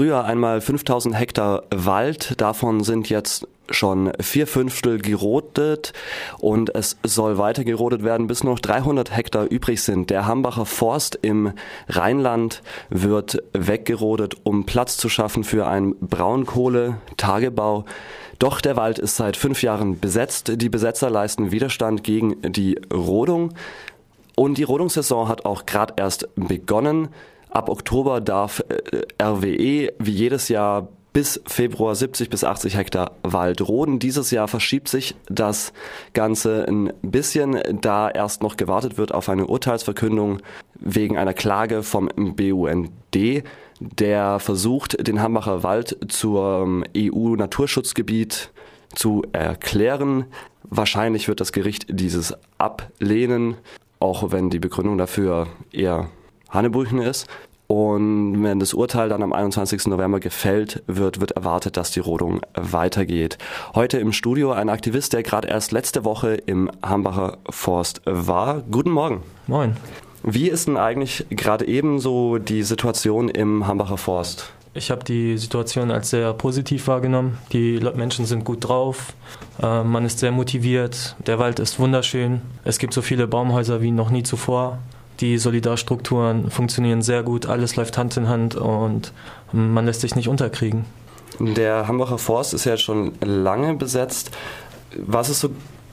früher einmal 5000 Hektar Wald, davon sind jetzt schon vier Fünftel gerodet und es soll weiter gerodet werden, bis noch 300 Hektar übrig sind. Der Hambacher Forst im Rheinland wird weggerodet, um Platz zu schaffen für einen Braunkohle-Tagebau. Doch der Wald ist seit fünf Jahren besetzt. Die Besetzer leisten Widerstand gegen die Rodung. Und die Rodungssaison hat auch gerade erst begonnen. Ab Oktober darf äh, RWE wie jedes Jahr bis Februar 70 bis 80 Hektar Wald roden. Dieses Jahr verschiebt sich das Ganze ein bisschen, da erst noch gewartet wird auf eine Urteilsverkündung wegen einer Klage vom BUND, der versucht, den Hambacher Wald zum EU-Naturschutzgebiet zu erklären. Wahrscheinlich wird das Gericht dieses ablehnen, auch wenn die Begründung dafür eher Hanebüchen ist. Und wenn das Urteil dann am 21. November gefällt wird, wird erwartet, dass die Rodung weitergeht. Heute im Studio ein Aktivist, der gerade erst letzte Woche im Hambacher Forst war. Guten Morgen. Moin. Wie ist denn eigentlich gerade ebenso die Situation im Hambacher Forst? Ich habe die Situation als sehr positiv wahrgenommen. Die Menschen sind gut drauf, äh, man ist sehr motiviert, der Wald ist wunderschön, es gibt so viele Baumhäuser wie noch nie zuvor. Die Solidarstrukturen funktionieren sehr gut, alles läuft Hand in Hand und man lässt sich nicht unterkriegen. Der Hambacher Forst ist ja schon lange besetzt. Was ist so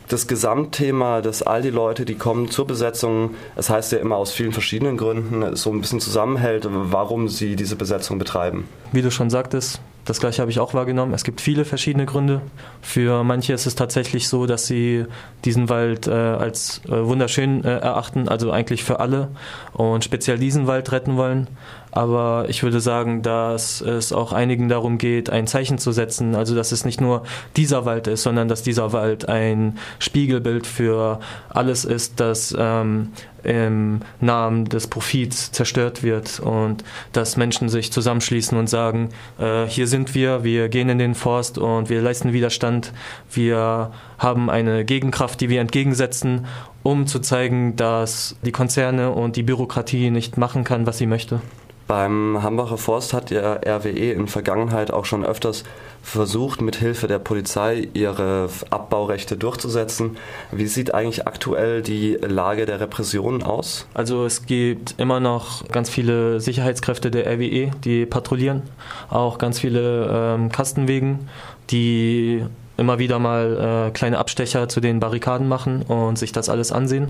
das Gesamtthema, dass all die Leute, die kommen zur Besetzung, es das heißt ja immer aus vielen verschiedenen Gründen, so ein bisschen zusammenhält, warum sie diese Besetzung betreiben? Wie du schon sagtest, das gleiche habe ich auch wahrgenommen. Es gibt viele verschiedene Gründe. Für manche ist es tatsächlich so, dass sie diesen Wald äh, als äh, wunderschön äh, erachten, also eigentlich für alle und speziell diesen Wald retten wollen. Aber ich würde sagen, dass es auch einigen darum geht, ein Zeichen zu setzen. Also, dass es nicht nur dieser Wald ist, sondern dass dieser Wald ein Spiegelbild für alles ist, das ähm, im Namen des Profits zerstört wird und dass Menschen sich zusammenschließen und sagen, äh, hier sind wir, wir gehen in den Forst und wir leisten Widerstand, wir haben eine Gegenkraft, die wir entgegensetzen, um zu zeigen, dass die Konzerne und die Bürokratie nicht machen kann, was sie möchte. Beim Hambacher Forst hat ja RWE in Vergangenheit auch schon öfters versucht, mit Hilfe der Polizei ihre Abbaurechte durchzusetzen. Wie sieht eigentlich aktuell die Lage der Repressionen aus? Also es gibt immer noch ganz viele Sicherheitskräfte der RWE, die patrouillieren, auch ganz viele ähm, Kastenwegen, die immer wieder mal äh, kleine Abstecher zu den Barrikaden machen und sich das alles ansehen,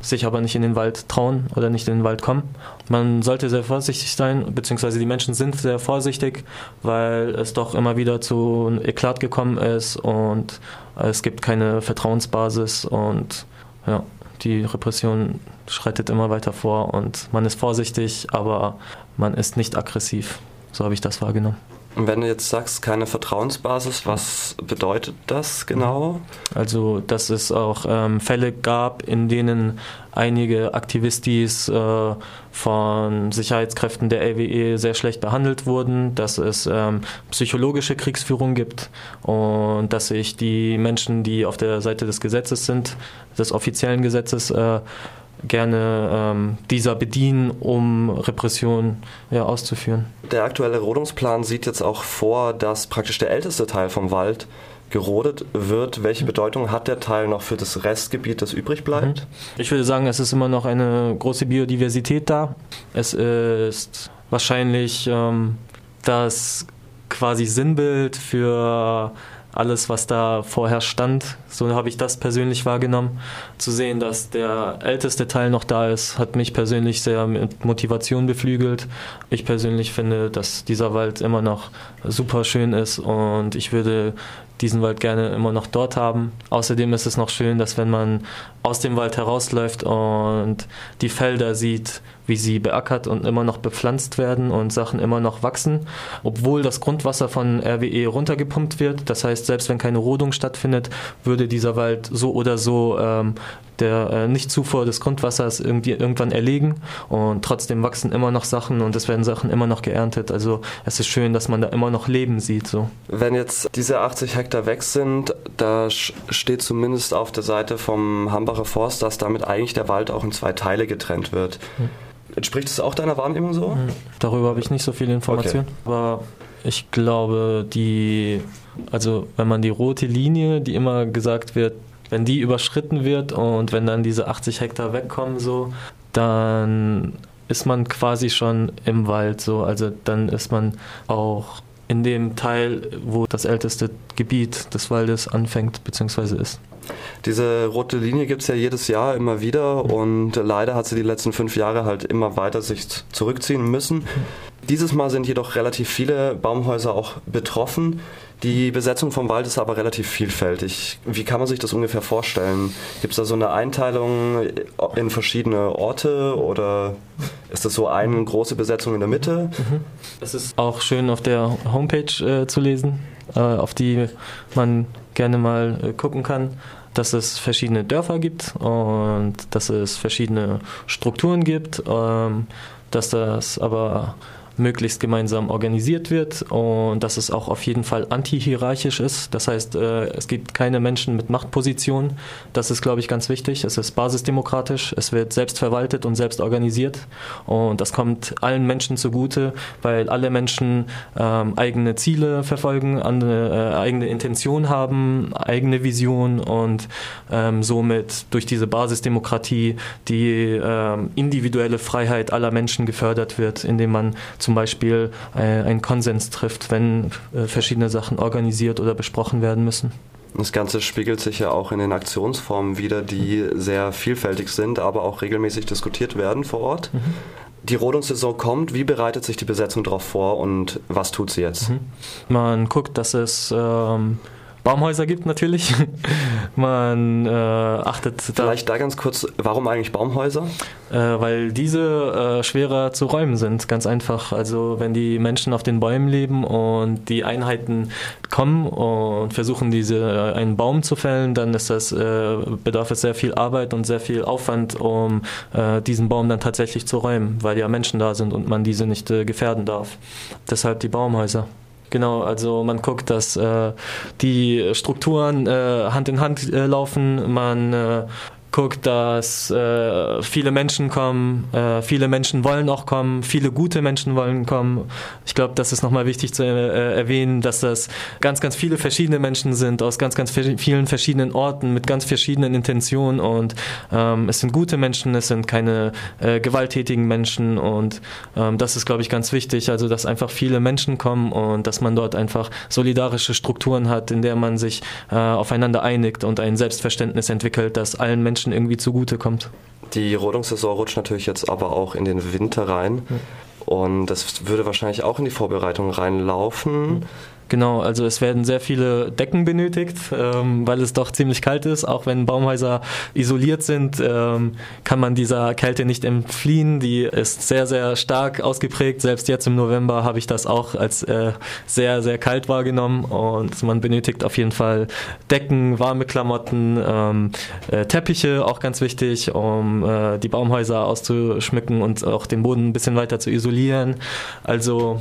sich aber nicht in den Wald trauen oder nicht in den Wald kommen. Man sollte sehr vorsichtig sein, beziehungsweise die Menschen sind sehr vorsichtig, weil es doch immer wieder zu Eklat gekommen ist und es gibt keine Vertrauensbasis und ja, die Repression schreitet immer weiter vor und man ist vorsichtig, aber man ist nicht aggressiv. So habe ich das wahrgenommen. Wenn du jetzt sagst, keine Vertrauensbasis, was bedeutet das genau? Also, dass es auch ähm, Fälle gab, in denen einige Aktivistis äh, von Sicherheitskräften der LWE sehr schlecht behandelt wurden, dass es ähm, psychologische Kriegsführung gibt und dass sich die Menschen, die auf der Seite des Gesetzes sind, des offiziellen Gesetzes, äh, gerne ähm, dieser bedienen, um Repression ja, auszuführen. Der aktuelle Rodungsplan sieht jetzt auch vor, dass praktisch der älteste Teil vom Wald gerodet wird. Welche. Bedeutung hat der Teil noch für das Restgebiet, das übrig bleibt? Mhm. Ich würde sagen, es ist immer noch eine große Biodiversität da. Es ist wahrscheinlich ähm, das quasi Sinnbild für alles, was da vorher stand. So habe ich das persönlich wahrgenommen. Zu sehen, dass der älteste Teil noch da ist, hat mich persönlich sehr mit Motivation beflügelt. Ich persönlich finde, dass dieser Wald immer noch super schön ist und ich würde diesen Wald gerne immer noch dort haben. Außerdem ist es noch schön, dass wenn man aus dem Wald herausläuft und die Felder sieht, wie sie beackert und immer noch bepflanzt werden und Sachen immer noch wachsen, obwohl das Grundwasser von RWE runtergepumpt wird. Das heißt, selbst wenn keine Rodung stattfindet, würde dieser Wald so oder so ähm, der äh, Nichtzufuhr des Grundwassers irgendwie irgendwann erlegen und trotzdem wachsen immer noch Sachen und es werden Sachen immer noch geerntet. Also es ist schön, dass man da immer noch Leben sieht. So. Wenn jetzt diese 80 Hektar weg sind, da steht zumindest auf der Seite vom Hambacher Forst, dass damit eigentlich der Wald auch in zwei Teile getrennt wird. Hm. Entspricht es auch deiner Wahrnehmung so? Hm, darüber habe ich nicht so viele Informationen, okay. aber ich glaube, die, also wenn man die rote Linie, die immer gesagt wird, wenn die überschritten wird und wenn dann diese 80 Hektar wegkommen, so, dann ist man quasi schon im Wald so. Also dann ist man auch in dem Teil, wo das älteste Gebiet des Waldes anfängt bzw. ist. Diese rote Linie gibt es ja jedes Jahr immer wieder und leider hat sie die letzten fünf Jahre halt immer weiter sich zurückziehen müssen. Dieses Mal sind jedoch relativ viele Baumhäuser auch betroffen. Die Besetzung vom Wald ist aber relativ vielfältig. Wie kann man sich das ungefähr vorstellen? Gibt es da so eine Einteilung in verschiedene Orte oder ist das so eine große Besetzung in der Mitte? Es ist auch schön auf der Homepage äh, zu lesen, äh, auf die man gerne mal äh, gucken kann dass es verschiedene Dörfer gibt und dass es verschiedene Strukturen gibt, ähm, dass das aber möglichst gemeinsam organisiert wird und dass es auch auf jeden Fall antihierarchisch ist. Das heißt, äh, es gibt keine Menschen mit Machtpositionen. Das ist, glaube ich, ganz wichtig. Es ist basisdemokratisch. Es wird selbst verwaltet und selbst organisiert. Und das kommt allen Menschen zugute, weil alle Menschen ähm, eigene Ziele verfolgen, eine, äh, eigene Intention haben, eigene Vision und ähm, somit durch diese Basisdemokratie die ähm, individuelle Freiheit aller Menschen gefördert wird, indem man zum Beispiel äh, einen Konsens trifft, wenn äh, verschiedene Sachen organisiert oder besprochen werden müssen. Das Ganze spiegelt sich ja auch in den Aktionsformen wieder, die sehr vielfältig sind, aber auch regelmäßig diskutiert werden vor Ort. Mhm. Die Rodungssaison kommt. Wie bereitet sich die Besetzung darauf vor und was tut sie jetzt? Mhm. Man guckt, dass es ähm, Baumhäuser gibt natürlich. Man äh, achtet Vielleicht da, da ganz kurz, warum eigentlich Baumhäuser? Äh, weil diese äh, schwerer zu räumen sind, ganz einfach. Also wenn die Menschen auf den Bäumen leben und die Einheiten kommen und versuchen, diese äh, einen Baum zu fällen, dann ist das äh, bedarf es sehr viel Arbeit und sehr viel Aufwand, um äh, diesen Baum dann tatsächlich zu räumen, weil ja Menschen da sind und man diese nicht gefährden darf. Deshalb die Baumhäuser. Genau, also man guckt, dass äh, die Strukturen äh, Hand in Hand äh, laufen, man äh, guckt, dass äh, viele Menschen kommen, äh, viele Menschen wollen auch kommen, viele gute Menschen wollen kommen. Ich glaube, das ist nochmal wichtig zu äh, erwähnen, dass das ganz, ganz viele verschiedene Menschen sind aus ganz, ganz vielen verschiedenen Orten mit ganz verschiedenen Intentionen und ähm, es sind gute Menschen, es sind keine äh, gewalttätigen Menschen und ähm, das ist, glaube ich, ganz wichtig. Also, dass einfach viele Menschen kommen und dass man dort einfach solidarische Strukturen hat, in der man sich äh, aufeinander einigt und ein Selbstverständnis entwickelt, dass allen Menschen Menschen irgendwie zugutekommt. Die Rodungssaison rutscht natürlich jetzt aber auch in den Winter rein. Ja. Und das würde wahrscheinlich auch in die Vorbereitung reinlaufen. Ja. Genau, also es werden sehr viele Decken benötigt, ähm, weil es doch ziemlich kalt ist. Auch wenn Baumhäuser isoliert sind, ähm, kann man dieser Kälte nicht entfliehen. Die ist sehr, sehr stark ausgeprägt. Selbst jetzt im November habe ich das auch als äh, sehr, sehr kalt wahrgenommen. Und man benötigt auf jeden Fall Decken, warme Klamotten, ähm, äh, Teppiche, auch ganz wichtig, um äh, die Baumhäuser auszuschmücken und auch den Boden ein bisschen weiter zu isolieren. Also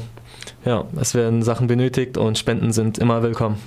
ja, es werden Sachen benötigt und Spenden sind immer willkommen.